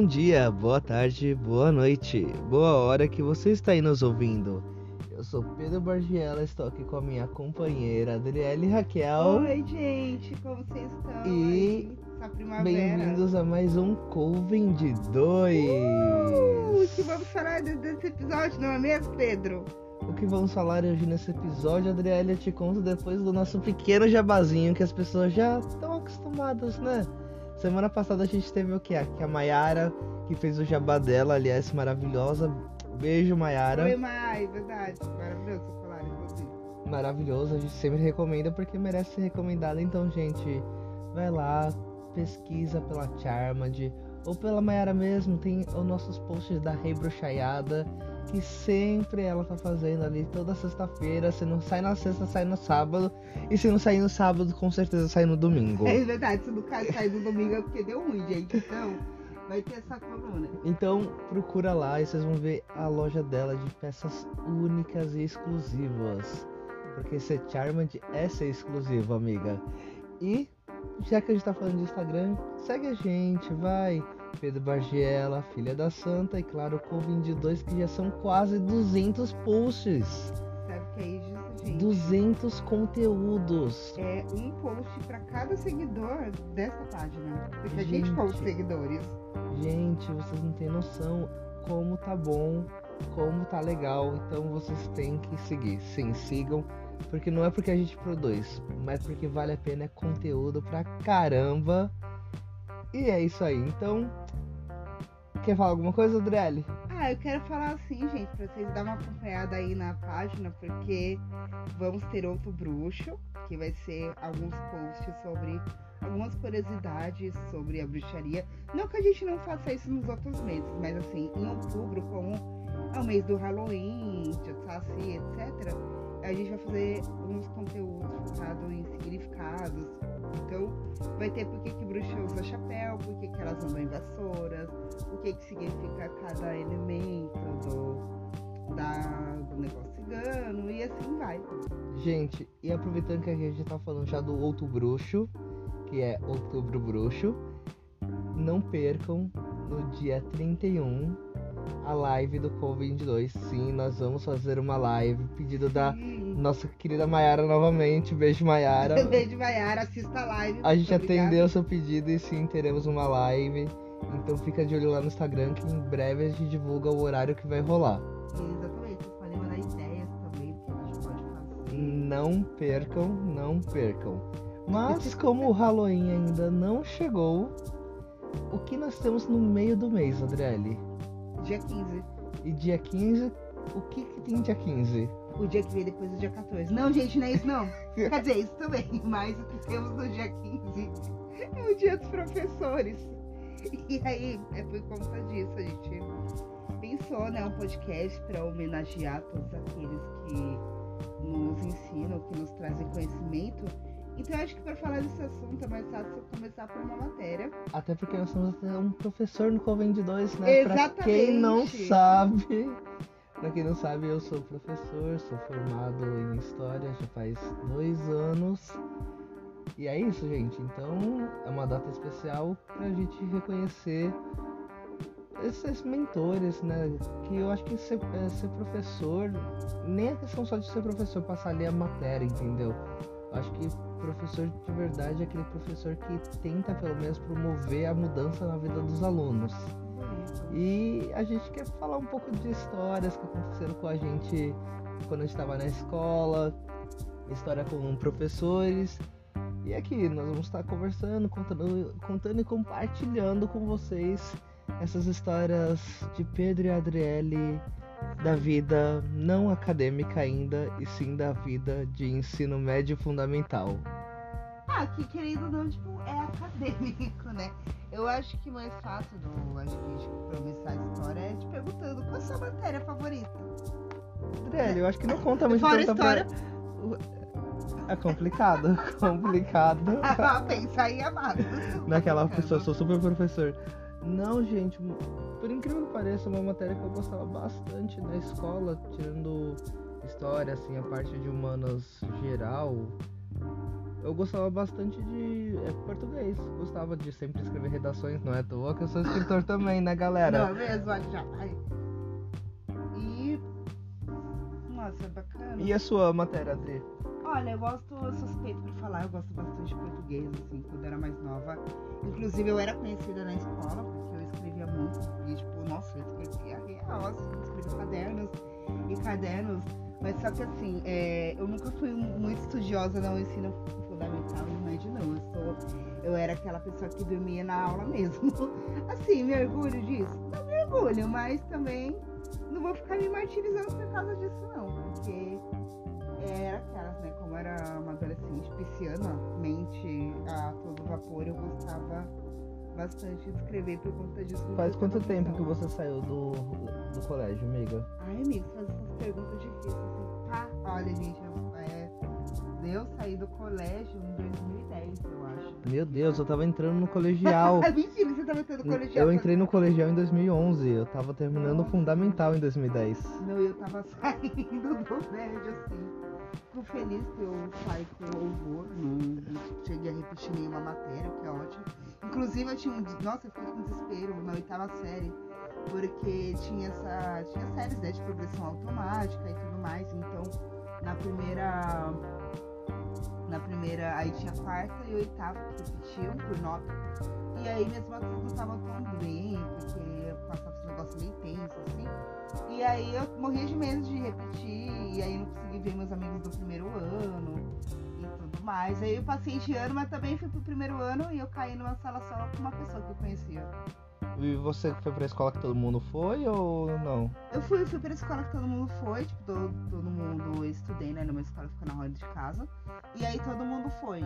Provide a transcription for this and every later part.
Bom dia, boa tarde, boa noite, boa hora que você está aí nos ouvindo. Eu sou Pedro Bargiela, estou aqui com a minha companheira Adriele Raquel. Oi, gente, como vocês estão? E bem-vindos a mais um Coven de Dois. Uh, o que vamos falar desse episódio, não é mesmo, Pedro? O que vamos falar hoje nesse episódio, Adriele, eu te conto depois do nosso pequeno jabazinho que as pessoas já estão acostumadas, né? Semana passada a gente teve o que? Aqui a Mayara, que fez o jabá dela, aliás, maravilhosa. Beijo, Mayara. Oi, Mai, verdade. Maravilhoso chocolate, inclusive. Maravilhoso, a gente sempre recomenda porque merece ser recomendado. Então, gente, vai lá, pesquisa pela Charmad ou pela Mayara mesmo. Tem os nossos posts da Rei Bruxaiada que sempre ela tá fazendo ali toda sexta-feira. Se não sai na sexta, sai no sábado. E se não sair no sábado, com certeza sai no domingo. É verdade, se não sair no domingo é porque deu ruim, gente. Então, vai ter essa coluna. Então, procura lá e vocês vão ver a loja dela de peças únicas e exclusivas. Porque ser Charmed é ser exclusivo, amiga. E já que a gente tá falando de Instagram, segue a gente, vai. Pedro Bargiela, Filha da Santa e claro, Covin de dois que já são quase 200 posts. Sabe o que é isso, gente? 200 conteúdos. É um post para cada seguidor dessa página. Porque gente, a gente conta seguidores. Gente, vocês não têm noção como tá bom, como tá legal. Então vocês têm que seguir. Sim, sigam porque não é porque a gente produz, mas porque vale a pena, é conteúdo pra caramba. E é isso aí. Então, quer falar alguma coisa, Adriele? Ah, eu quero falar assim, gente, pra vocês darem uma acompanhada aí na página, porque vamos ter outro bruxo, que vai ser alguns posts sobre algumas curiosidades sobre a bruxaria. Não que a gente não faça isso nos outros meses, mas assim, em outubro, como é o mês do Halloween, de Saci, etc a gente vai fazer uns conteúdos focados em significados. Então, vai ter por que, que bruxa usa chapéu, por que, que elas andam em vassouras, o que, que significa cada elemento do, da, do negócio cigano e assim vai. Gente, e aproveitando que a gente tá falando já do outro bruxo, que é Outubro Bruxo, não percam no dia 31 a live do Covid-22. Sim, nós vamos fazer uma live. Pedido Sim. da nossa querida Mayara novamente. Beijo, Mayara. Beijo, Mayara. Assista a live. A gente atendeu o seu pedido e sim, teremos uma live. Então fica de olho lá no Instagram que em breve a gente divulga o horário que vai rolar. Exatamente. Podem mandar ideias também que a gente pode fazer. Não percam, não percam. Mas como o Halloween ainda não chegou, o que nós temos no meio do mês, Adriele? Dia 15. E dia 15, o que, que tem dia 15? O dia que vem depois do dia 14. Não, gente, não é isso não. Quer dizer, isso também. Mas o que temos no dia 15 é o dia dos professores. E aí, é por conta disso, a gente pensou, né, um podcast para homenagear todos aqueles que nos ensinam, que nos trazem conhecimento então eu acho que para falar desse assunto é mais fácil eu começar por uma matéria. Até porque nós temos um professor no Coven de dois, né? Exatamente. Pra quem não sabe. Pra quem não sabe, eu sou professor, sou formado em História já faz dois anos. E é isso, gente. Então é uma data especial pra gente reconhecer esses mentores, né? Que eu acho que ser, é, ser professor, nem é questão só de ser professor, passar ali a matéria, entendeu? Acho que professor de verdade é aquele professor que tenta pelo menos promover a mudança na vida dos alunos. E a gente quer falar um pouco de histórias que aconteceram com a gente quando a gente estava na escola, história com professores. E aqui nós vamos estar conversando, contando, contando e compartilhando com vocês essas histórias de Pedro e Adriele da vida não acadêmica ainda, e sim da vida de ensino médio fundamental. Ah, que querido não, tipo, é acadêmico, né? Eu acho que mais fácil do de começar a história é te perguntando qual a sua matéria favorita. Adriele, eu acho que não conta muito Fora história. É complicado, complicado. ah, pensa aí, amado. Naquela pessoa, sou super professor. Não, gente, por incrível que pareça, uma matéria que eu gostava bastante na escola, tirando história, assim, a parte de humanas geral, eu gostava bastante de é, português. Gostava de sempre escrever redações, não é à toa que eu sou escritor também, né, galera? Não, mesmo, já. Ai. E. Nossa, é bacana. E a sua matéria, Adri? Olha, eu gosto, eu suspeito pra falar, eu gosto bastante de português, assim, quando era mais nova. Inclusive, eu era conhecida na escola, porque eu escrevia muito. E, tipo, nossa, eu escrevia real, assim, escrevia cadernos e cadernos. Mas só que, assim, é, eu nunca fui muito estudiosa no ensino fundamental e médio, não. Eu, sou, eu era aquela pessoa que dormia na aula mesmo. Assim, me orgulho disso? Não me orgulho, mas também não vou ficar me martirizando por causa disso, não. Porque era aquelas, né? Como era uma adolescente pisciana, mente a todo vapor, eu gostava bastante de escrever por conta disso. Faz quanto tempo que você saiu do, do colégio, amiga? Ai, amigo, você faz essas perguntas difíceis assim. Tá, olha, gente, eu, é, eu saí do colégio em 2010, eu acho. Meu Deus, eu tava entrando no colegial. Mentira, você tava entrando no colegial. Eu entrei no colegial em 2011, eu tava terminando o fundamental em 2010. Não, eu tava saindo do médio, assim. Fico feliz que eu saí com louvor, não, cheguei a repetir nenhuma matéria, o que é ótimo. Inclusive, eu tinha um. Nossa, eu fiquei com desespero na oitava série, porque tinha essa. Tinha séries né, de progressão automática e tudo mais. Então, na primeira. Na primeira. Aí tinha quarta e oitava que repetiam por nota. E aí minhas notas não estavam tão bem, porque eu passava negócio meio tenso, assim. E aí eu morria de medo de repetir, e aí não consegui ver meus amigos do primeiro ano e tudo mais. Aí eu passei de ano, mas também fui pro primeiro ano e eu caí numa sala só com uma pessoa que eu conhecia. E você foi pra escola que todo mundo foi ou não? Eu fui, fui pra escola que todo mundo foi, tipo, todo, todo mundo, estudei, né, numa escola que fica na rua de casa. E aí todo mundo foi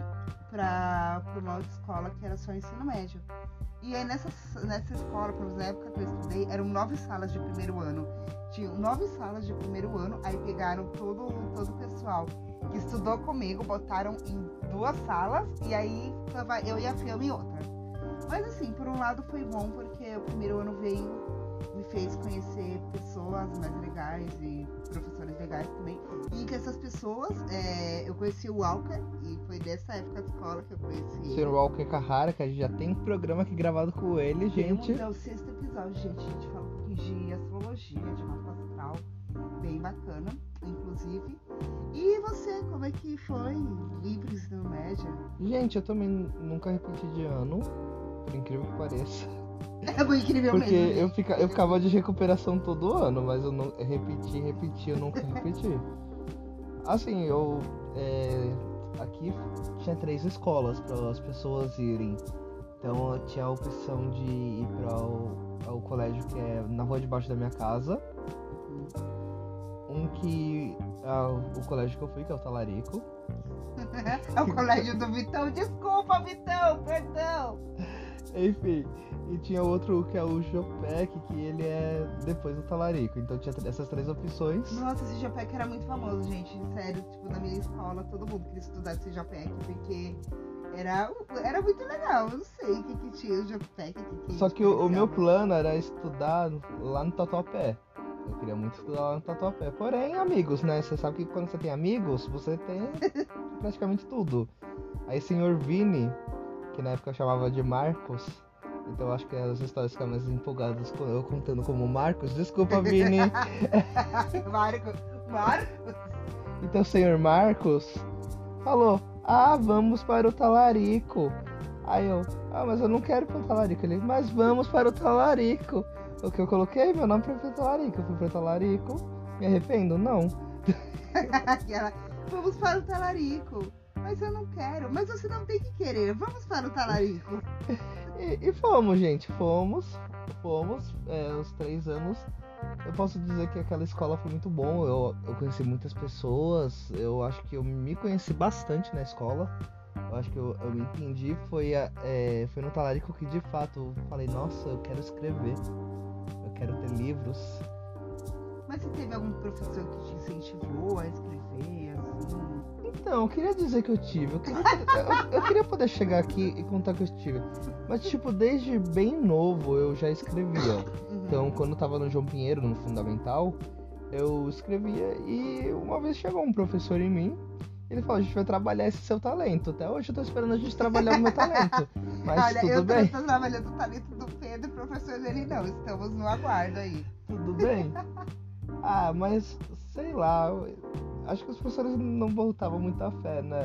pra, pra uma outra escola que era só ensino médio. E aí nessa, nessa escola, pelo menos na época que eu estudei, eram nove salas de primeiro ano. Tinham nove salas de primeiro ano, aí pegaram todo, todo o pessoal que estudou comigo, botaram em duas salas, e aí eu e a Fiamma em outra. Mas assim, por um lado foi bom, porque o primeiro ano veio, me fez conhecer pessoas mais legais e professores legais também. E que essas pessoas, é, eu conheci o Walker, e foi dessa época de escola que eu conheci Sr. ele. Walker Carrara, que a gente já tem programa aqui gravado com ele, gente. Temos, é o sexto episódio, gente. A gente fala um pouquinho de astrologia, de mapa astral. Bem bacana, inclusive. E você, como é que foi pro ensino médio? Gente, eu também nunca repeti de ano, por incrível que pareça. É muito incrível Porque mesmo. eu, fica, eu ficava de recuperação todo ano, mas eu não repeti, repeti, eu nunca repeti. Assim, eu. é, aqui tinha três escolas para as pessoas irem. Então eu tinha a opção de ir para o, ao colégio que é na rua debaixo da minha casa. Um que. ah, o colégio que eu fui, que é o Talarico. É o colégio do Vitão. Desculpa, Vitão, perdão. Enfim, e tinha outro que é o Jopec, que ele é depois do Talarico. Então tinha essas três opções. Nossa, esse Japec era muito famoso, gente. Sério, tipo, na minha escola, todo mundo queria estudar esse Japec, porque era, era muito legal. Eu não sei o que, que tinha o que Só que o, o meu plano era estudar lá no Tatuapé. Eu queria muito estudar lá no Tatuapé. Porém, amigos, né? Você sabe que quando você tem amigos, você tem praticamente tudo. Aí, senhor Vini, que na época eu chamava de Marcos. Então acho que as histórias ficam mais empolgadas com eu contando como Marcos. Desculpa, Vini. Marco, Marco. Então o senhor Marcos falou: Ah, vamos para o talarico. Aí eu, ah, mas eu não quero ir para o talarico. Ele, mas vamos para o talarico. O que eu coloquei? Meu nome foi pro talarico. Eu fui pro talarico. Me arrependo? Não. Vamos para o talarico. Mas eu não quero. Mas você não tem que querer. Vamos para o talarico. E, e fomos, gente. Fomos. Fomos. é, os três anos. Eu posso dizer que aquela escola foi muito bom. Eu, eu conheci muitas pessoas. Eu acho que eu me conheci bastante na escola. Eu acho que eu, eu me entendi. Foi, a- é, foi no talarico que de fato eu falei: Nossa, eu quero escrever. Eu quero ter livros. Mas você teve algum professor que te incentivou a escrever, assim? Então, eu queria dizer que eu tive. Eu queria, eu- eu queria poder chegar aqui e contar que eu tive. Mas, tipo, desde bem novo eu já escrevia. Uhum. Então, quando eu tava no João Pinheiro, no Fundamental, eu escrevia e uma vez chegou um professor em mim Ele falou, a gente vai trabalhar esse seu talento. Até hoje eu tô esperando a gente trabalhar o meu talento. Mas Olha, tudo eu bem. tô trabalhando o talento do Pedro e o professor dele não. Estamos no aguardo aí. Tudo bem. Ah, mas sei lá. Acho que os professores não botavam muita fé, né?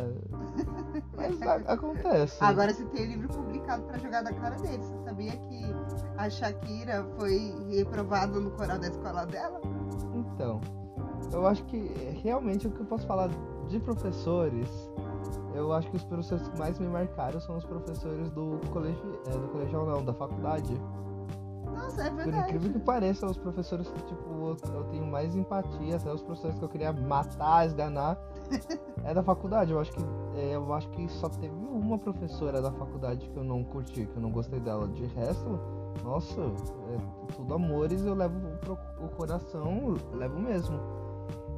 Mas a- acontece. Agora você tem o livro publicado pra jogar na cara dele. Você sabia que a Shakira foi reprovada no coral da escola dela? Então, eu acho que realmente o que eu posso falar de professores, eu acho que os professores que mais me marcaram são os professores do colégio, é, do colegial não, da faculdade. Nossa, é Por verdade. incrível que pareça, os professores que, tipo, eu, eu tenho mais empatia, até os professores que eu queria matar, esganar, é da faculdade. Eu acho que é, eu acho que só teve uma professora da faculdade que eu não curti, que eu não gostei dela. De resto, nossa, é tudo amores, eu levo pro o coração, levo mesmo.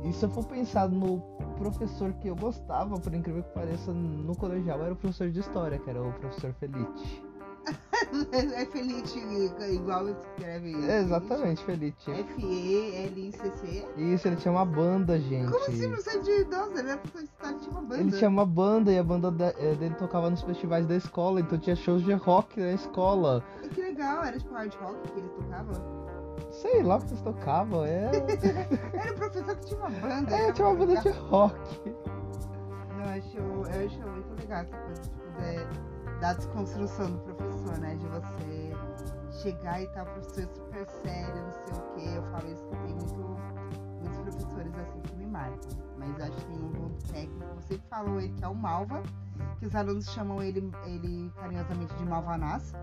E se eu for pensar no professor que eu gostava, por incrível que pareça, no colegial, era o professor de história, que era o professor Felite. É Felite igual escreve. Exatamente, Felite. F-E-L-I-C-C. Isso, ele tinha uma banda, gente. Como assim você de. Nossa, ele tinha uma banda. Ele tinha uma banda e a banda eh, dele tocava nos festivais da escola, então tinha shows de rock na escola. E Que legal, era tipo hard rock que ele tocava. Sei lá o que eles tocavam, é. Era o professor que tinha uma banda. é, tinha uma banda de rock. Não, eu acho, eu acho muito legal essa coisa, tipo, de- da desconstrução do professor, né? De você chegar e tal, professor super sério, não sei o quê. Eu falo isso que tem muito, muitos professores assim que me marcam. Mas acho que tem um ponto técnico. Você falou ele que é o Malva, que os alunos chamam ele, ele carinhosamente de Malvanás.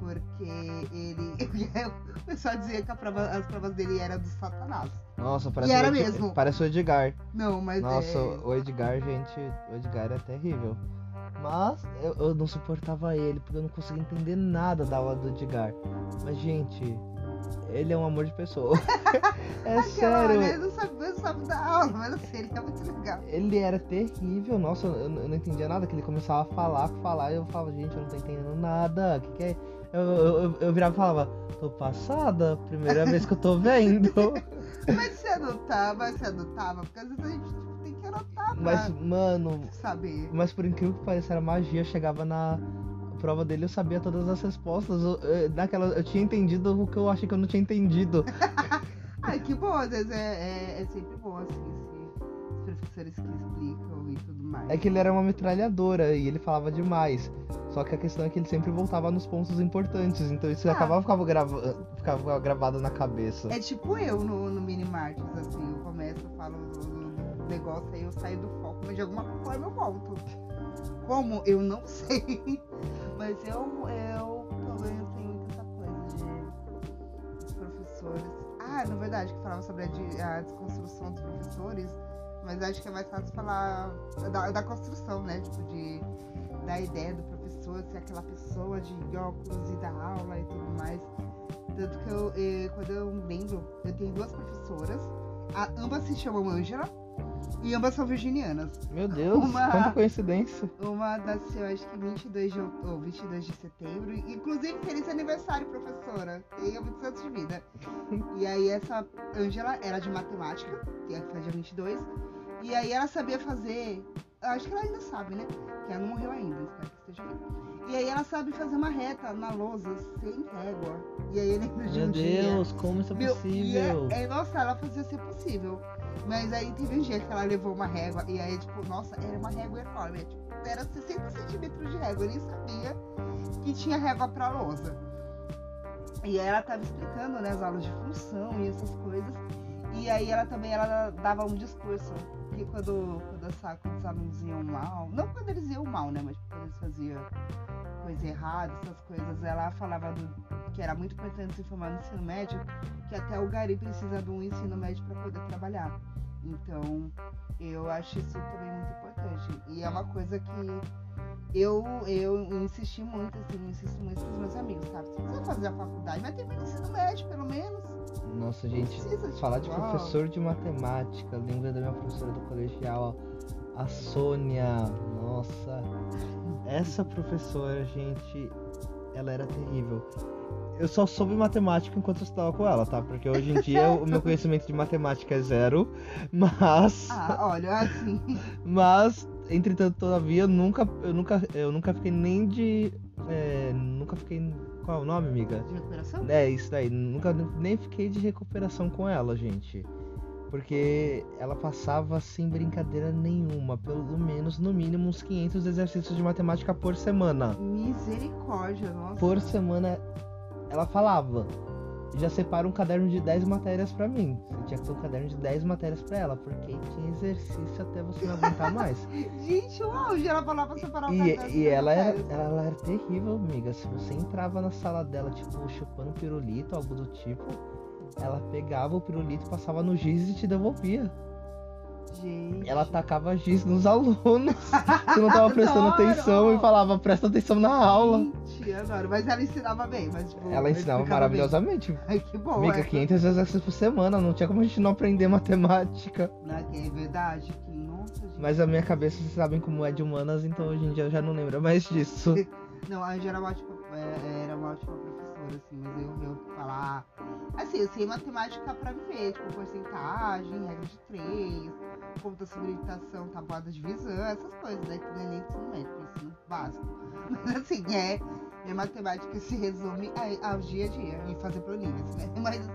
Porque ele. o pessoal dizia que prova- as provas dele eram do Satanás. Nossa, parece, E era o Ed- mesmo. parece o Edgar. Não, mas Nossa, é. o Edgar, gente, o Edgar é terrível. Mas eu, eu não suportava ele, porque eu não conseguia entender nada da aula do Edgar. Mas, gente, ele é um amor de pessoa. é Aquela, sério. né? Não sabe, não sabe dar aula, mas assim, ele é muito legal. Ele era terrível, nossa, eu, eu não entendia nada, que ele começava a falar, falar, e eu falava, gente, eu não tô entendendo nada, o que, que é? Eu, eu, eu, eu virava e falava, tô passada, primeira vez que eu tô vendo. Mas você anotava, você anotava, porque às vezes a gente pra Mas, mano, saber. mas por incrível que pareça, era magia, chegava na prova dele, eu sabia todas as respostas, eu, eu- naquela, eu tinha entendido o que eu achei que eu não tinha entendido. Ai, que bom, às vezes é, é, é sempre bom, assim, se, os professores que explicam e tudo mais. É que ele era uma metralhadora e ele falava demais. Só que a questão é que ele sempre voltava nos pontos importantes, então isso Ah. acabava ficava, grava, ficava gravado na cabeça. É tipo eu no, no Mini Martins, assim, eu começo, eu falo negócio, aí eu saio do foco, mas de alguma forma eu volto. Como? Eu não sei. Mas eu, eu também tenho muito essa coisa de professores. Ah, na verdade, que falava sobre a, de- a desconstrução dos professores, mas acho que é mais fácil falar da, da construção, né? Tipo, de, da ideia do professor ser aquela pessoa de óculos e da aula e tudo mais. Tanto que eu, eh, quando eu lembro, eu tenho duas professoras, a- ambas se chamam Ângela e ambas são virginianas. Meu Deus, Uma- quanta coincidência. Uma nasceu, acho que 22 de, ou 22 de setembro. Inclusive, feliz aniversário, professora. Tenha muitos anos de vida. E aí, essa Ângela era de matemática, que é que fazia 22. E aí, ela sabia fazer. Acho que ela ainda sabe, né? Que ela não morreu ainda, espero que esteja viva. E aí, ela sabe fazer uma reta na lousa, sem régua. E aí, eu lembro de Meu um dia. Deus, como isso é Meu, e possível? é, é, nossa, ela fazia ser possível. Mas aí teve um dia que ela levou uma régua e aí, tipo, nossa, era uma régua enorme. Tipo, era 60 centímetros de régua. Eu nem sabia que tinha régua pra lousa. E aí ela tava explicando, né, as aulas de função e essas coisas. E aí ela também ela dava um discurso. Que quando, quando, essa, quando os alunos iam mal, não quando eles iam mal, né? Mas quando eles faziam coisa errada, essas coisas, ela falava do, que era muito importante se formar no ensino médio, que até o gari precisa de um ensino médio para poder trabalhar. Então, eu acho isso também muito importante. E é uma coisa que eu, eu insisti muito, assim, insisto muito com os meus amigos, sabe? Se você fazer a faculdade, mas termina o ensino médio, pelo menos. Nossa, gente, Precisa de falar de professor de matemática, lembra da minha professora do colegial, a Sônia. Nossa, essa professora, gente, ela era terrível. Eu só soube matemática enquanto eu estava com ela, tá? Porque hoje em dia o meu conhecimento de matemática é zero, mas. Ah, olha, assim. Mas, entretanto, todavia, eu nunca, eu nunca, eu nunca fiquei nem de. é, nunca fiquei. Qual é o nome, amiga? De recuperação? É, isso daí. Nunca nem fiquei de recuperação com ela, gente. Porque ela passava sem brincadeira nenhuma, pelo menos, no mínimo, uns 500 exercícios de matemática por semana. Misericórdia, nossa. Por semana, ela falava. Já separa um caderno de 10 matérias pra mim. Você tinha que ter um caderno de 10 matérias pra ela, porque tinha exercício até você não aguentar mais. Gente, o auge, ela falava separar o E, caderno e ela, era, ela, ela era terrível, amiga. Se você entrava na sala dela, tipo, chupando pirulito, algo do tipo, ela pegava o pirulito, passava no giz e te devolvia. Gente. Ela tacava giz nos alunos que não tava prestando atenção e falava, presta atenção na aula. Gente, adoro. Mas ela ensinava bem, mas tipo. Ela ensinava maravilhosamente. bem. Ai, que bom. Amiga, é. 500 exercícios por semana, não tinha como a gente não aprender matemática. Não, que é verdade. Nossa, gente. Mas a minha cabeça, vocês sabem como é de humanas, então hoje em dia eu já não lembro mais disso. Não, a Angela era uma ótima, é, era uma ótima professora, assim, mas eu, eu falar. Assim, eu sei matemática pra viver, tipo, porcentagem, regra de três, conta sobre habitação, tabuada de divisão, essas coisas, né? Que não é nem ensino médio, é ensino básico. Mas assim, é. Minha matemática se resume ao dia a dia e fazer planilhas, né? Mas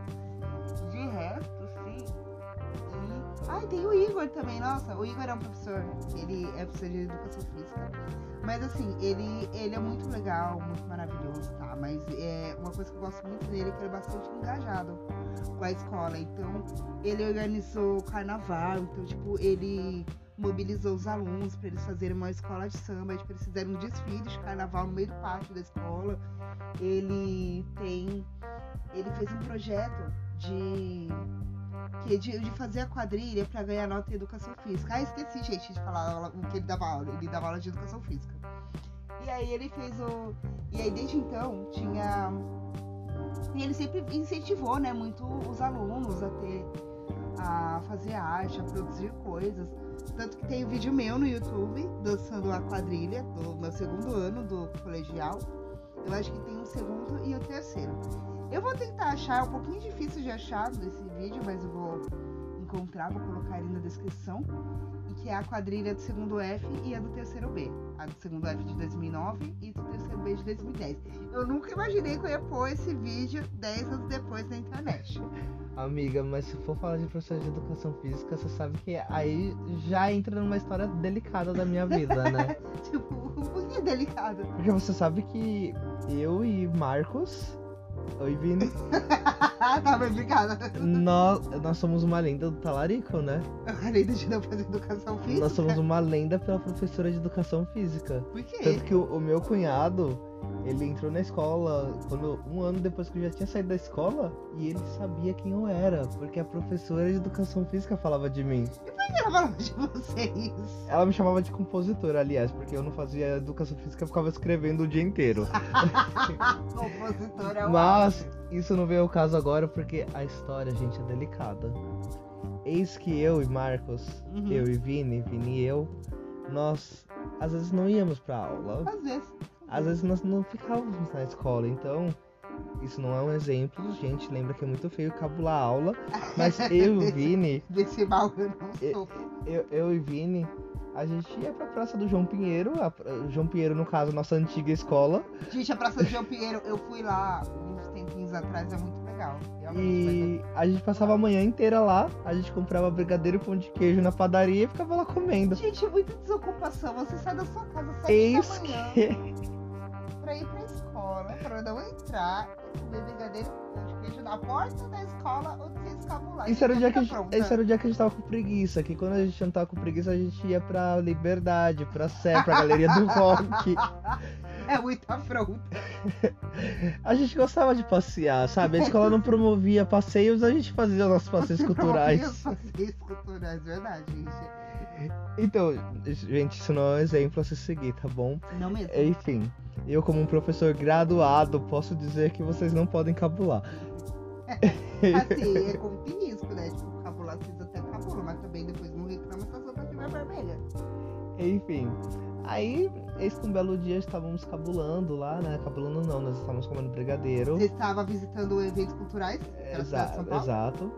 E... Ai, tem o Igor também, nossa, o Igor é um professor, ele é professor de educação física. Mas assim, ele, ele é muito legal, muito maravilhoso, tá? Mas é uma coisa que eu gosto muito dele é que ele é bastante engajado com a escola. Então, ele organizou carnaval, então, tipo, ele mobilizou os alunos para eles fazerem uma escola de samba, tipo, eles fizeram um desfile de carnaval no meio do pátio da escola. Ele tem. Ele fez um projeto de. De, de fazer a quadrilha para ganhar nota em educação física. Ah, esqueci, gente, de falar o que ele dava aula. Ele dava aula de educação física. E aí ele fez o. E aí desde então tinha. E ele sempre incentivou, né, muito os alunos a ter. a fazer arte, a produzir coisas. Tanto que tem um vídeo meu no YouTube dançando a quadrilha do meu segundo ano do colegial. Eu acho que tem o segundo e o terceiro. Eu vou tentar achar, é um pouquinho difícil de achar desse vídeo, mas eu vou encontrar, vou colocar ali na descrição. E que é a quadrilha do segundo F e a do terceiro B. A do segundo F de 2009 e do terceiro B de 2010. Eu nunca imaginei que eu ia pôr esse vídeo 10 anos depois na internet. Amiga, mas se for falar de professor de educação física, você sabe que aí já entra numa história delicada da minha vida, né? tipo, por que delicado? Porque você sabe que eu e Marcos, oi Vini, tá bem obrigada. nós, nós somos uma lenda do talarico, né? Além de não fazer educação física. Nós somos uma lenda pela professora de educação física. Por quê? Tanto que o, o meu cunhado, ele entrou na escola quando um ano depois que eu já tinha saído da escola e ele sabia quem eu era, porque a professora de educação física falava de mim. Por que ela falava de vocês? Ela me chamava de compositor, aliás, porque eu não fazia educação física, eu ficava escrevendo o dia inteiro. Compositora é o Mas isso não veio ao caso agora porque a história, gente, é delicada. Eis que eu e Marcos, Uhum. eu e Vini, Vini e eu, nós às vezes não íamos pra aula. Às vezes. Às vezes nós não ficávamos na escola, então isso não é um exemplo, gente. Lembra que é muito feio cabular aula, mas eu e o Vini, Desse mal eu não E- sou. eu, eu e Vini, a gente ia pra Praça do João Pinheiro, a, João Pinheiro, no caso, nossa antiga escola, Gente, a Praça de João Pinheiro, eu fui lá uns tempinhos atrás, é muito legal. E a gente passava a manhã inteira lá, a gente comprava brigadeiro e pão de queijo na padaria e ficava lá comendo. Gente, é muita desocupação. Você sai da sua casa às 7 Eis da manhã que pra ir pra escola, pra não entrar e comer brigadeiro de queijo na porta da escola ou você escabular. Isso era, o dia que gente, esse era o dia que a gente tava com preguiça, que quando a gente não tava com preguiça, a gente ia pra Liberdade, pra Sé, pra Galeria do Rock. É muita afronta. A gente gostava de passear, sabe? A escola não promovia passeios, a gente fazia nossos passeios culturais. Passeios culturais, verdade, gente. Então, gente, isso não é um exemplo a se seguir, tá bom? Não mesmo. Enfim, eu como um professor graduado, posso dizer que vocês não podem cabular. Assim, é como tem risco, né? Tipo, cabular vocês até cabulam, mas também depois não reclama se a sua tiver vermelha. Enfim, Aí, eis que um belo dia estávamos cabulando lá, né? Cabulando não, nós estávamos comendo brigadeiro. Você estava visitando eventos culturais? Exato, exato.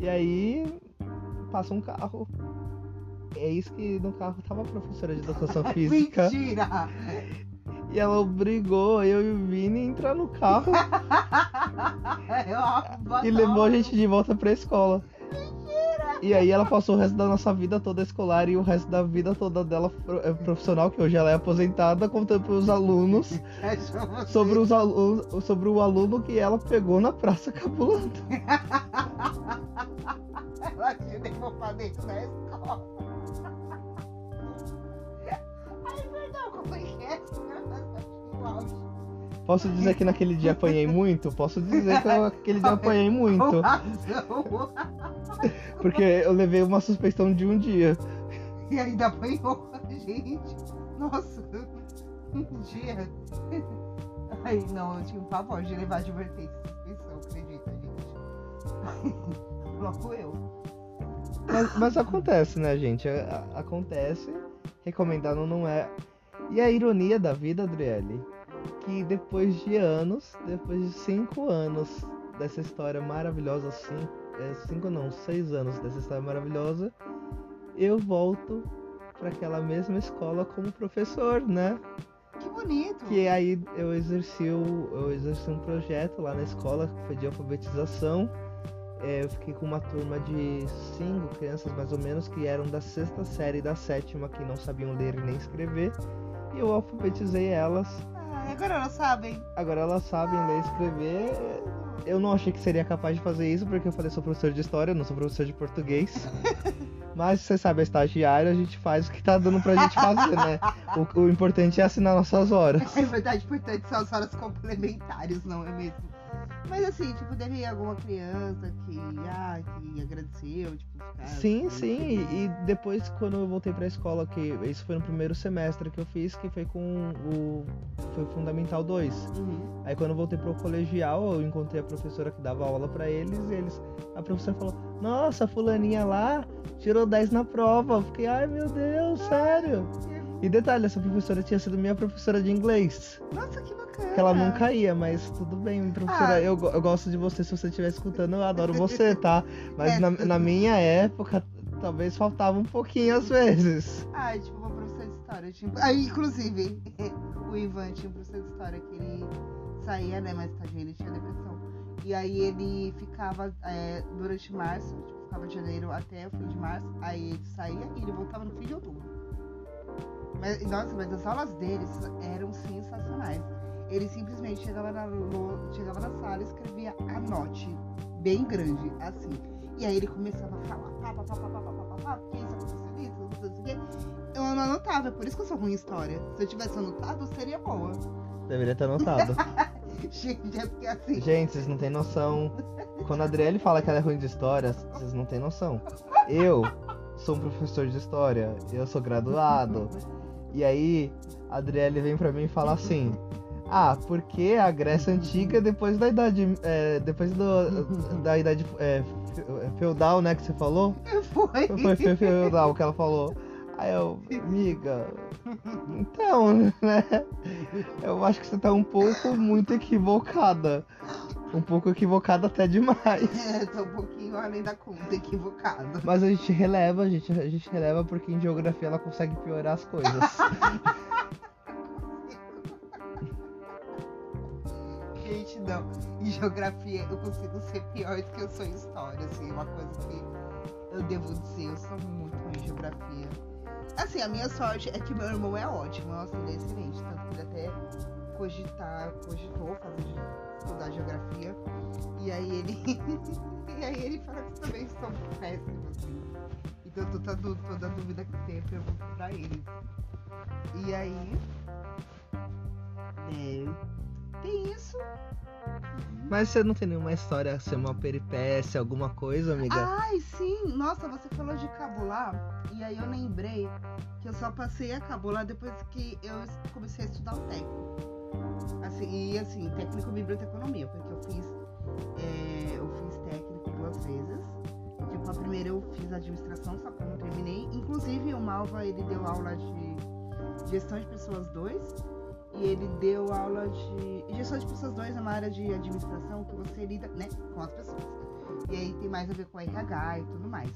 E aí passa um carro. Eis que no carro tava a professora de educação física. Mentira! e ela obrigou eu e o Vini a entrar no carro e levou a gente de volta pra escola. E aí ela passou o resto da nossa vida toda escolar e o resto da vida toda dela eh, profissional, que hoje ela é aposentada, contando pros alunos sobre, os alunos, sobre o aluno que ela pegou na praça cabulando. Ela te levou pra dentro da escola. É é? Posso dizer que naquele dia apanhei muito? Posso dizer que eu, aquele dia apanhei muito. Porque eu levei uma suspeição de um dia. E ainda apanhou a gente. Nossa, um dia. Ai, não, eu tinha um pavor de levar advertência suspensão, acredita, gente. Logo eu. Mas, mas acontece, né, gente? A- acontece. Recomendado não é. E a ironia da vida, Adriele, que depois de anos, depois de cinco anos dessa história maravilhosa, cinco, é, cinco não, seis anos dessa história maravilhosa, eu volto para aquela mesma escola como professor, né? Que bonito. Que aí eu exerci, eu exerci um projeto lá na escola, que foi de alfabetização. É, eu fiquei com uma turma de cinco crianças mais ou menos, que eram da sexta série e da sétima, que não sabiam ler nem escrever. E eu alfabetizei elas. Ah, agora elas sabem. Agora elas sabem ler e escrever. Eu não achei que seria capaz de fazer isso, porque eu falei sou professor de história, não sou professor de português. Mas você sabe, é estagiário, a gente faz o que tá dando pra gente fazer, né? O, o importante é assinar nossas horas. É verdade, importante são as horas complementares, não é mesmo? Mas assim, tipo, teve alguma criança que, ah, que agradeceu, tipo, Sim, sim. E, e depois, quando eu voltei pra escola, que isso foi no primeiro semestre que eu fiz, que foi com o. Foi o Fundamental 2. Uhum. Aí quando eu voltei pro colegial, eu encontrei a professora que dava aula pra eles e eles. A professora falou, nossa, a fulaninha lá tirou 10 na prova. Eu fiquei, ai meu Deus, sério. E detalhe, essa professora tinha sido minha professora de inglês. Nossa, que bacana. Que ela nunca ia, mas tudo bem, professora. Ah. Eu, eu gosto de você, se você estiver escutando, eu adoro você, tá? Mas É. na, na minha época, talvez faltava um pouquinho às vezes. Ah, tipo, uma professora de história. Tipo... Ah, inclusive, o Ivan tinha um professor de história que ele saía, né? Mas tadinho, ele tinha depressão. E aí ele ficava é, durante março, tipo, ficava de janeiro até o fim de março. Aí ele saía e ele voltava no fim de outubro. Mas, nossa, mas as aulas deles eram sensacionais. Ele simplesmente chegava na, chegava na sala e escrevia anote, bem grande, assim. E aí ele começava a falar, pá, pá, pá, pá, pá, pá, pá, pá, pá, porque isso aconteceu isso, aconteceu isso, aqui. Eu não anotava, é por isso que eu sou ruim em história. Se eu tivesse anotado, seria boa. Deveria ter anotado. Gente, é porque assim. Gente, vocês não têm noção. Quando a Adriele fala que ela é ruim de história, vocês não têm noção. Eu sou um professor de história, eu sou graduado. E aí, a Adriele vem pra mim e fala assim: Ah, porque a Grécia Antiga, depois da idade. é, depois do, da idade é, fe- feudal, né, que você falou? Foi. Foi fe- feudal que ela falou. Aí eu, amiga, então, né? Eu acho que você tá um pouco muito equivocada. Um pouco equivocada até demais. É, tô um pouquinho além da conta, equivocado. Mas a gente releva, a gente, a gente releva porque em geografia ela consegue piorar as coisas. Gente, não. Em geografia eu consigo ser pior do que eu sou em história, assim, uma coisa que eu devo dizer, eu sou muito ruim em geografia. Assim, a minha sorte é que meu irmão é ótimo, nossa, ele é excelente, tanto que ele até cogitar, cogitou fazer estudar geografia. E aí ele. e aí ele fala que também são péssimos, assim. Então toda, toda dúvida que tem, eu pergunto pra ele. E aí. É, tem isso. Mas você não tem nenhuma história, assim, uma peripécia, alguma coisa, amiga? Ai, sim! Nossa, você falou de cabular. E aí eu lembrei que eu só passei a cabular depois que eu comecei a estudar o técnico. Assim, e assim, técnico biblioteconomia, porque eu fiz. é, eu fiz técnico duas vezes. Tipo, a primeira eu fiz administração, só que eu não terminei. Inclusive o Malva ele deu aula de, Gestão de Pessoas 2 e ele deu aula de. Gestão de Pessoas 2 é uma área de administração que você lida né, com as pessoas. E aí tem mais a ver com RH e tudo mais.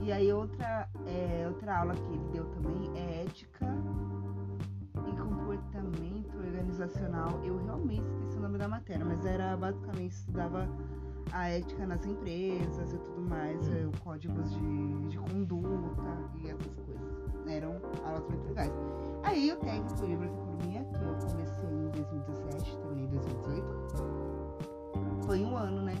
E aí outra, é, outra aula que ele deu também é ética organizacional. Eu realmente esqueci o nome da matéria, mas era basicamente estudava a ética nas empresas e tudo mais, hum. códigos de, de conduta e essas coisas. Eram aulas muito legais. Aí o técnico livro de economia, que eu comecei em 2017, terminei em 2018, foi um ano, né?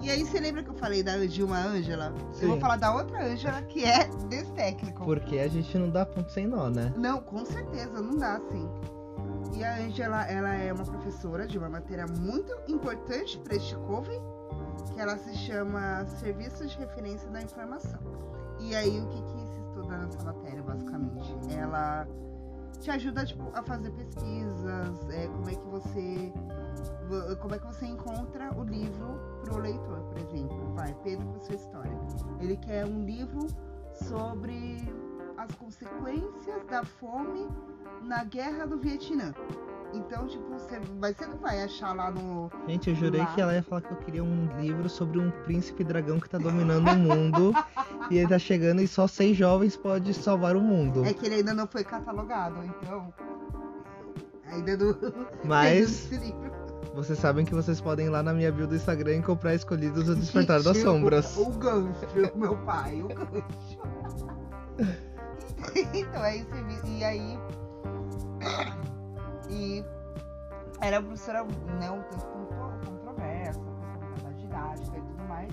E aí você lembra que eu falei da Dilma Ângela? Eu vou falar da outra Ângela, que é desse técnico. Porque a gente não dá ponto sem nó, né? Não, com certeza, não dá sim. E a Ângela, ela é uma professora de uma matéria muito importante para este COVE, que ela se chama Serviços de Referência da Informação. E aí, o que, que se estuda nessa matéria, basicamente? Ela te ajuda tipo, a fazer pesquisas, é, como é que você como é que você encontra o livro para o leitor, por exemplo. Vai, Pedro com sua história. Ele quer um livro sobre as consequências da fome na guerra do Vietnã. Então, tipo, você, mas você não vai achar lá no. Gente, eu jurei lá. que ela ia falar que eu queria um livro sobre um príncipe dragão que tá dominando o mundo. e ele tá chegando e só seis jovens podem salvar o mundo. É que ele ainda não foi catalogado, então. Ainda não. Mas. Vocês sabem que vocês podem ir lá na minha bio do Instagram e comprar escolhidos o Despertar das Sombras. O, o gancho, meu pai, o gancho. Então, é isso. E aí. E era uma professora né, um tanto controversa, da didática e tudo mais.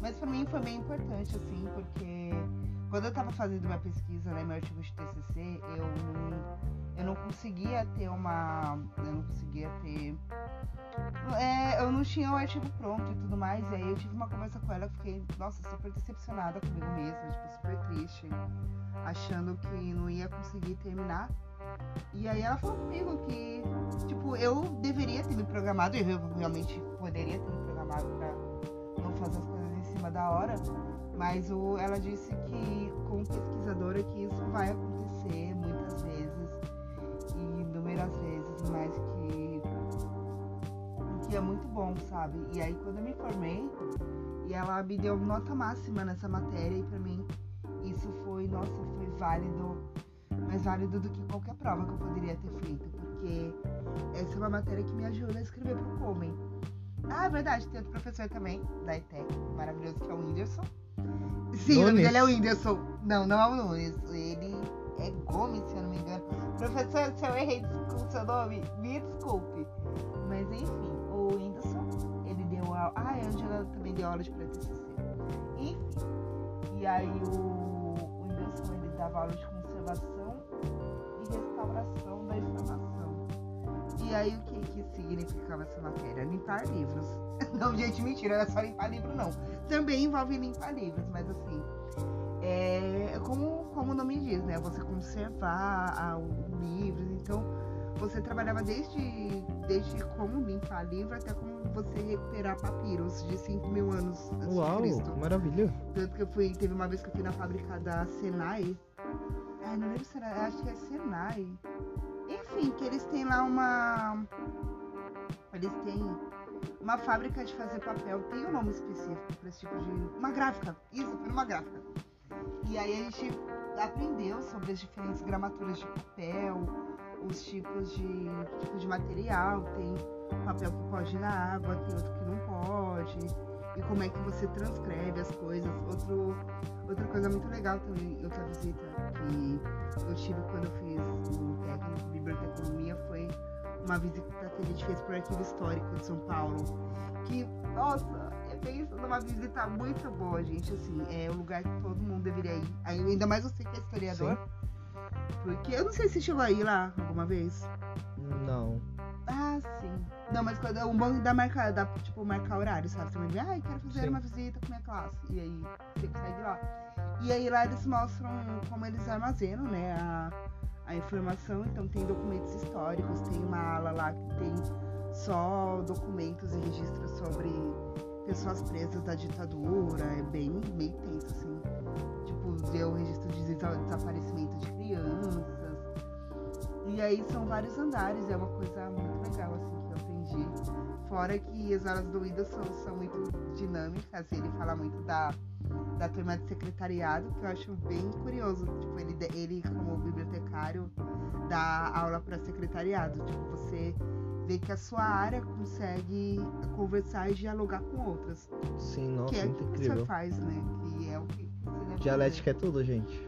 Mas pra mim foi bem importante, assim, porque quando eu tava fazendo minha pesquisa, né, meu artigo de TCC, eu não, eu não conseguia ter uma. Eu não conseguia ter. É, eu não tinha o artigo pronto e tudo mais. E aí eu tive uma conversa com ela, fiquei, nossa, super decepcionada comigo mesma, tipo, super triste, achando que não ia conseguir terminar. E aí ela falou comigo que, tipo, eu deveria ter me programado, eu realmente poderia ter me programado pra não fazer as coisas em cima da hora, mas o, ela disse que, como pesquisadora, que isso vai acontecer muitas vezes, e inúmeras vezes, mas que, que é muito bom, sabe? E aí quando eu me formei, e ela me deu nota máxima nessa matéria, e pra mim isso foi, nossa, foi válido mais válido do que qualquer prova que eu poderia ter feito, porque essa é uma matéria que me ajuda a escrever pro Comen. Ah, é verdade, tem outro professor também, da ETEC, maravilhoso, que é o Whindersson. Sim, Nunes. o nome dele é o Whindersson. Não, não é o Nunes, ele é Gomes, se eu não me engano. Professor, se eu errei com seu nome, me desculpe. Mas enfim, o Whindersson, ele deu aula. Ah, a Angela também deu aula de TCC. Enfim. E aí o, o Whindersson, ele dava aula de conservação e restauração da informação. E aí o que, que significava essa matéria? Limpar livros. Não, gente, mentira, não é só limpar livro, não. Também envolve limpar livros, mas assim. É como, como o nome diz, né? Você conservar a, o livro. Então, você trabalhava desde, desde como limpar livro até como você recuperar papiros de 5 mil anos antes Uau, de Cristo. maravilha. Tanto que eu fui, teve uma vez que eu fui na fábrica da Senai, Ai, não lembro se era. Acho que é Senai. Enfim, que eles têm lá uma. Eles têm uma fábrica de fazer papel. Tem um nome específico para esse tipo de. Uma gráfica. Isso, foi uma gráfica. E aí a gente aprendeu sobre as diferentes gramaturas de papel, os tipos de, tipos de material. Tem papel que pode ir na água, tem outro que não pode. E como é que você transcreve as coisas. Outro, outra coisa muito legal também, outra visita que eu tive quando eu fiz o técnico de biblioteconomia foi uma visita que a gente fez para o Arquivo Histórico de São Paulo. Que, nossa, é penso numa visita muito boa, gente. Assim, é um lugar que todo mundo deveria ir. Ainda mais você que é historiador. Sim. Porque eu não sei se chegou aí lá alguma vez. Não. Ah, sim. Não, mas quando, um bom da marca, da, tipo, marcar horário, sabe? Você vai ver, ai, quero fazer sim. uma visita com minha classe. E aí, você consegue ir lá. E aí lá eles mostram como eles armazenam, né, a, a informação. Então tem documentos históricos, tem uma ala lá que tem só documentos e registros sobre pessoas presas da ditadura. É bem meio tenso, assim. Tipo, deu registro de desaparecimento de crianças. E aí são vários andares, é uma coisa muito legal, assim, que eu aprendi. Fora que as horas do Ida são, são muito dinâmicas, ele fala muito da, da turma de secretariado, que eu acho bem curioso. Tipo, ele, ele como bibliotecário, dá aula para secretariado. Tipo, você vê que a sua área consegue conversar e dialogar com outras. Sim, nossa, que é o que incrível. você faz, né? Que é o que Dialética é tudo, gente.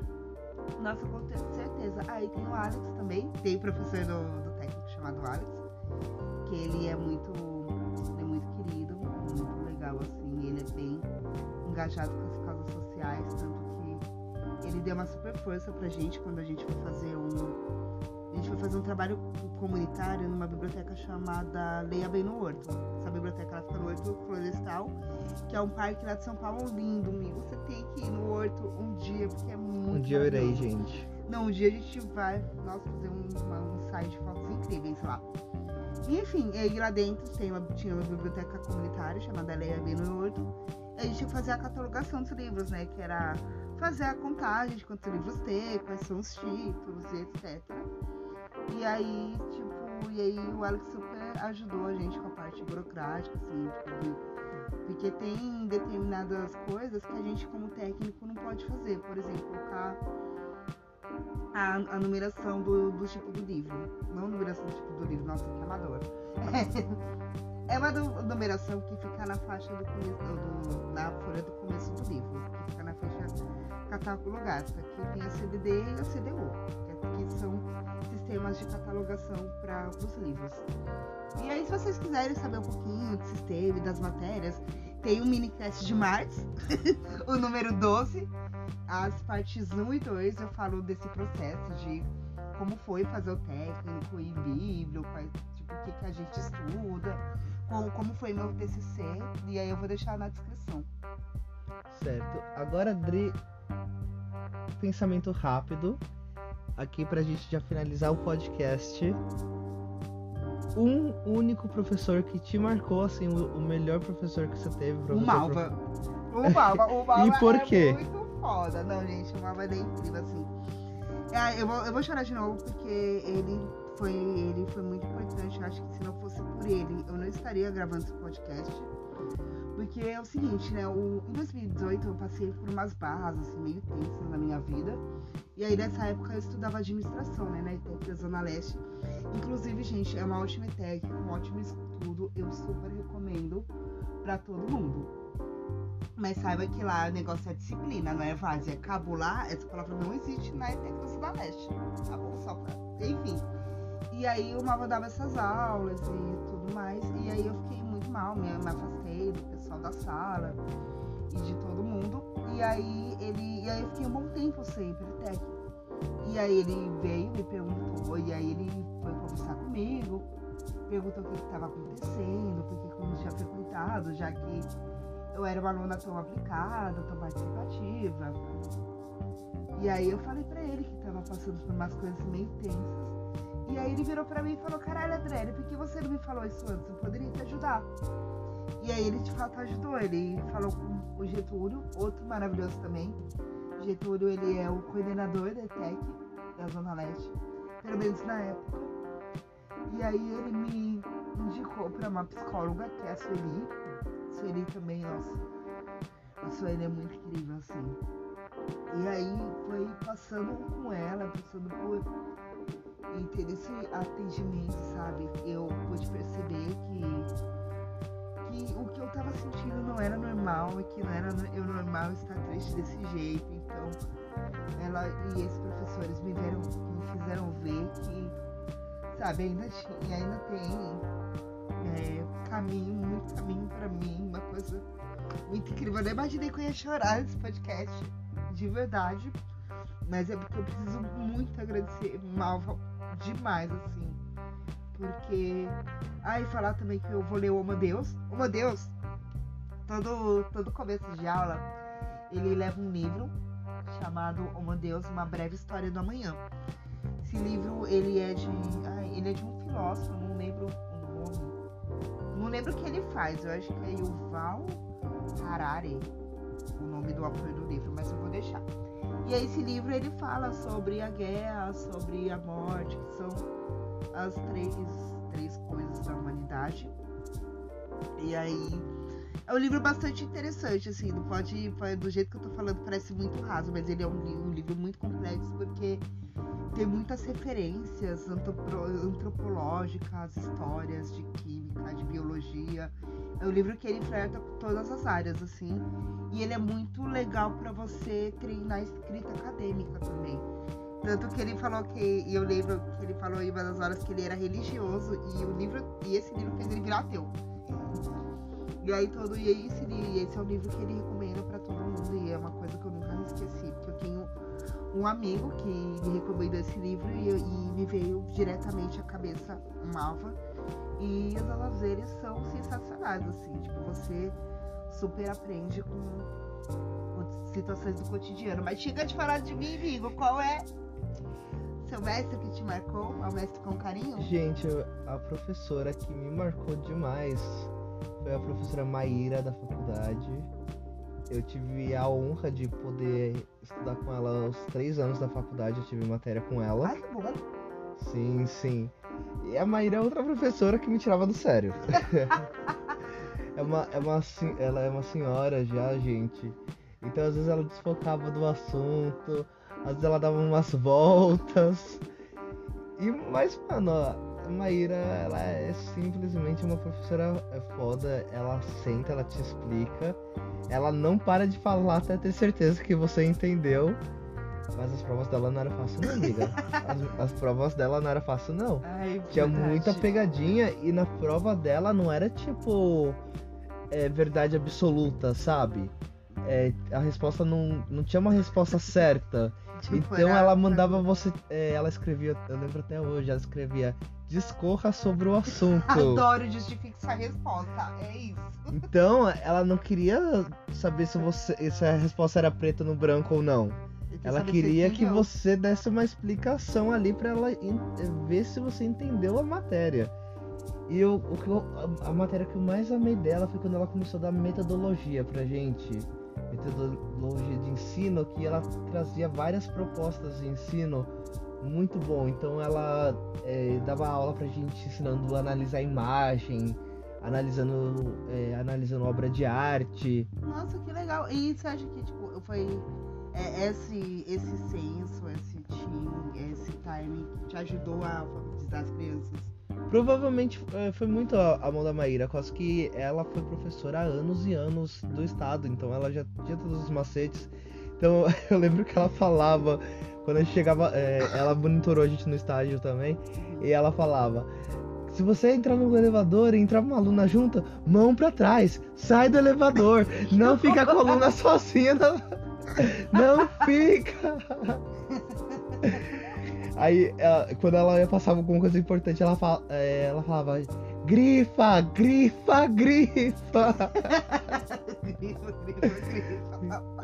Nossa, com certeza. Aí tem o Alex também. Tem professor do, do técnico chamado Alex. Que ele é muito. Ele é muito querido, muito legal, assim. Ele é bem engajado com as causas sociais. Tanto que ele deu uma super força pra gente quando a gente foi fazer um. A gente foi fazer um trabalho comunitário numa biblioteca chamada Leia Bem no Horto. Essa biblioteca ela fica no Horto Florestal, que é um parque lá de São Paulo lindo, amigo. Você tem que ir no Horto um dia, porque é muito Um dia eu irei, gente. Não, um dia a gente vai, nossa, fazer um, uma- um ensaio de fotos incríveis lá. E, enfim, e aí lá dentro tem uma, tinha uma biblioteca comunitária chamada Leia Bem no Horto. E a gente tinha que fazer a catalogação dos livros, né? Que era fazer a contagem de quantos livros tem, quais são os títulos e etc. E aí, tipo, e aí o Alex super ajudou a gente com a parte burocrática, assim, tipo, porque tem determinadas coisas que a gente como técnico não pode fazer. Por exemplo, colocar a, a numeração do, do tipo do livro. Não a numeração do tipo do livro, nossa, que amador. É uma du- numeração que fica na faixa do começo, do, na folha do começo do livro, que fica na faixa catalogada. Aqui tem a CDD e a CDU, que, que são sistemas de catalogação para os livros. E aí, se vocês quiserem saber um pouquinho do sistema e das matérias, tem um minicast de Marx, o número 12. As partes 1 e 2 eu falo desse processo de como foi fazer o técnico em Bíblia, quais, tipo, o que, que a gente estuda, como, como foi meu TCC, e aí eu vou deixar na descrição. Certo. Agora, Dri, pensamento rápido. Aqui pra gente já finalizar o podcast. Um único professor que te marcou, assim, o, o melhor professor que você teve. O Malva. O Malva, o Malva E por é quê? muito foda. Não, gente, o Malva é incrível, assim. É, eu, vou, eu vou chorar de novo porque ele foi, ele foi muito importante. Eu acho que se não fosse por ele, eu não estaria gravando esse podcast. Porque é o seguinte, né? O, em 2018 eu passei por umas barras assim, meio tensas na minha vida. E aí nessa época eu estudava administração, né? Na ETEC da Zona Leste. Inclusive, gente, é uma ótima ETEC, um ótimo estudo. Eu super recomendo pra todo mundo. Mas saiba que lá o negócio é disciplina, não é várzea. Cabular, essa palavra não existe na ETEC da Zona Leste. Tá bom? Só pra. Enfim. E aí o Malva dava essas aulas e tudo mais. E aí eu fiquei muito mal, me, me afastei da sala e de todo mundo. E aí ele. E aí eu fiquei um bom tempo sem ETEC. E aí ele veio, me perguntou, e aí ele foi conversar comigo, perguntou o que estava acontecendo, por que que eu não tinha frequentado, já que eu era uma aluna tão aplicada, tão participativa. E aí eu falei pra ele que tava passando por umas coisas meio tensas. E aí ele virou pra mim e falou, caralho, Adriele, por que você não me falou isso antes? Eu poderia te ajudar. E aí ele de fato ajudou, ele falou com o Getúlio, outro maravilhoso também. Getúlio, ele é o coordenador da ETEC, da Zona Leste, pelo menos na época. E aí ele me indicou pra uma psicóloga, que é a Sueli. Sueli também, nossa. A Sueli é muito incrível, assim. E aí foi passando com ela, passando por e esse atendimento, sabe? Eu pude perceber que, que o que eu tava sentindo não era normal e que não era eu normal estar triste desse jeito. Então, ela e esses professores me, deram, me fizeram ver que, sabe, ainda tinha, ainda tem é, caminho, muito caminho pra mim, uma coisa muito incrível. Eu não imaginei que eu ia chorar nesse podcast, de verdade. Mas é porque eu preciso muito agradecer Malva demais, assim. Porque. Ah, e falar também que eu vou ler o Homo Deus. Homo Deus, todo, todo começo de aula, ele leva um livro chamado Homo Deus, Uma Breve História do Amanhã. Esse livro, ele é de. ai, ele é de um filósofo, não lembro o nome. Não lembro o que ele faz, eu acho que é Yuval Harari, o nome do autor do livro, mas eu vou deixar. E aí esse livro ele fala sobre a guerra, sobre a morte, que são as três, três coisas da humanidade. E aí é um livro bastante interessante, assim, não pode, do jeito que eu tô falando, parece muito raso, mas ele é um, um livro muito complexo porque tem muitas referências antropológicas, histórias de química, de biologia. É um livro que ele com todas as áreas, assim. E ele é muito legal para você treinar escrita acadêmica também. Tanto que ele falou que, e eu lembro que ele falou em uma das horas que ele era religioso e o livro, e esse livro fez ele virar ateu. E aí todo, e esse, e esse é um livro que ele recomenda para todo mundo e é uma coisa que eu nunca me esqueci, porque eu tenho um amigo que me recomendou esse livro e, e me veio diretamente à cabeça Malva. E as aulas dele são sensacionais, assim, tipo, você super aprende com situações do cotidiano. Mas chega de falar de mim, amigo, qual é seu mestre que te marcou? É o mestre com carinho? Gente, a professora que me marcou demais foi a professora Maíra da faculdade eu tive a honra de poder estudar com ela aos três anos da faculdade, eu tive matéria com ela. Ai, que bom. Sim, sim. E a Maíra é outra professora que me tirava do sério. é uma, é uma, ela é uma senhora já, gente. Então às vezes ela desfocava do assunto, às vezes ela dava umas voltas. E, mas, mano, a Maíra, ela é simplesmente uma professora foda. Ela senta, ela te explica ela não para de falar até ter certeza que você entendeu. Mas as provas dela não era fácil, não, amiga. As, as provas dela não era fácil, não. Ai, Tinha verdade. muita pegadinha e na prova dela não era tipo é, verdade absoluta, sabe? É, a resposta não, não tinha uma resposta certa. Tipo, então ela mandava você. É, ela escrevia, eu lembro até hoje, ela escrevia discorra sobre o assunto. Adoro justificar a resposta, é isso. Então, ela não queria saber se você se a resposta era preta no branco ou não. Ela queria que você desse uma explicação ali para ela ver se você entendeu a matéria. E eu, o que eu, a, a, matéria que eu mais amei dela foi quando ela começou a dar metodologia pra gente. Metodologia de ensino, que ela trazia várias propostas de ensino muito bom. Então ela é, dava aula pra gente ensinando a analisar imagem, analisando, é, analisando obra de arte. Nossa, que legal. E você acha que tipo, foi é, esse, esse senso, esse team, esse timing que te ajudou a alfabetizar as crianças? Provavelmente é, foi muito a, mão da Maíra, quase que ela foi professora há anos e anos do estado, então ela já tinha todos os macetes. Então eu lembro que ela falava quando a gente chegava, é, ela monitorou a gente no estágio também, e ela falava: se você entrar no elevador e entrar uma aluna junta, mão para trás, sai do elevador, não fica a coluna sozinha, não, não fica. Aí, ela, quando ela ia passar alguma coisa importante, ela, fala, é, ela falava: grifa, grifa, grifa. grifa, grifa, grifa.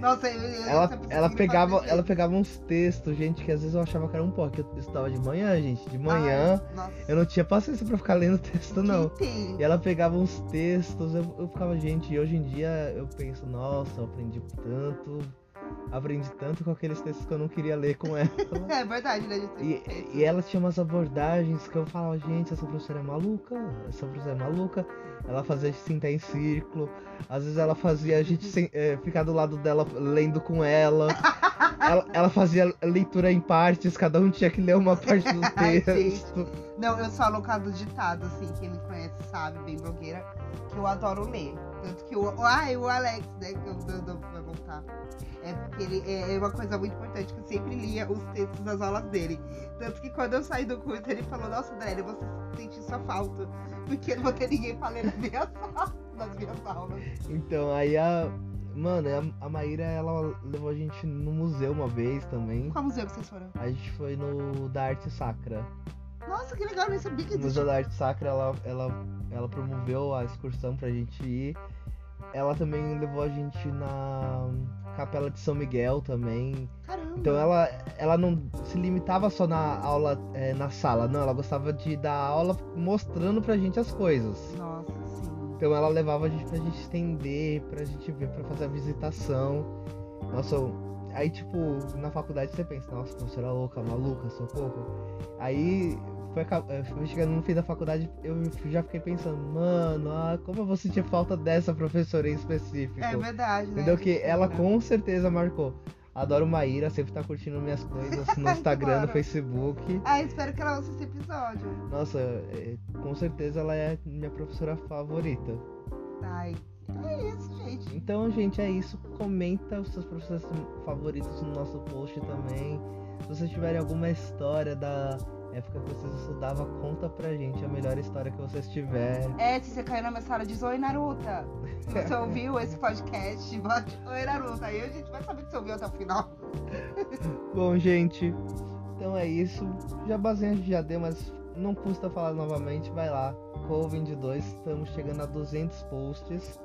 Nossa, eu, eu ela, ela pegava, ela pegava uns textos, gente, que às vezes eu achava que era um pó, que eu estudava de manhã, gente. De manhã, Ai, eu não tinha paciência pra ficar lendo texto, não. E ela pegava uns textos, eu, eu ficava, gente, e hoje em dia eu penso, nossa, eu aprendi tanto, aprendi tanto com aqueles textos que eu não queria ler com ela. é verdade, né? E, e ela tinha umas abordagens que eu falava, gente, essa professora é maluca, essa professora é maluca. Ela fazia a gente sentar em círculo. Às vezes ela fazia a gente sem, é, ficar do lado dela lendo com ela. ela. ela. fazia leitura em partes, cada um tinha que ler uma parte do texto. Não, eu sou a do ditado, assim, quem me conhece sabe, bem blogueira, que eu adoro ler. Tanto que o. Ai, o Alex, né? Que eu dando vai voltar. É porque ele é, é uma coisa muito importante que eu sempre lia os textos das aulas dele. Tanto que quando eu saí do curso, ele falou, nossa, André, você sente sua falta. Porque não vou ter ninguém falando nas minhas, nas minhas aulas. Então, aí a. Mano, a, a Maíra, ela levou a gente no museu uma vez também. Qual museu que vocês foram? A gente foi no da Arte Sacra. Nossa, que legal, eu nem sabia que existia. No Museu da Arte Sacra, ela, ela, ela promoveu a excursão pra gente ir. Ela também levou a gente na Capela de São Miguel também. Caramba. Então ela, ela não se limitava só na aula é, na sala, não, ela gostava de dar aula mostrando pra gente as coisas. Nossa, sim. Então ela levava a gente pra gente entender, pra gente ver, pra fazer a visitação. Nossa, aí, tipo, na faculdade você pensa, nossa, professora louca, maluca, socorro. Aí foi, foi chegando no fim da faculdade, eu já fiquei pensando, mano, ah, como eu vou sentir falta dessa professora em específico. É verdade, né? Entendeu? Que ela com certeza marcou. Adoro Maíra, sempre tá curtindo minhas coisas no Instagram, no Facebook. Ah, espero que ela ouça esse episódio. Nossa, é, com certeza ela é minha professora favorita. Ai, é isso, gente. Então, gente, é isso. Comenta os seus professores favoritos no nosso post também. Se vocês tiverem alguma história da época que vocês estudavam, conta pra gente a melhor história que vocês tiverem. É, se você caiu na minha sala, diz Oi Naruta. Se você ouviu esse podcast, bote Oi Naruta. Aí a gente vai saber que você ouviu até o final. Bom, gente, então é isso. Já basicamente já deu, mas não custa falar novamente. Vai lá, Col22, estamos chegando a 200 posts.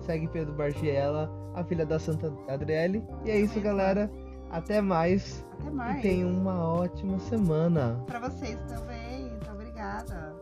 Segue Pedro Bargiela, a filha da Santa Adriele. E é isso, galera. Até mais. Até mais. E tenha uma ótima semana. Para vocês também. Muito obrigada.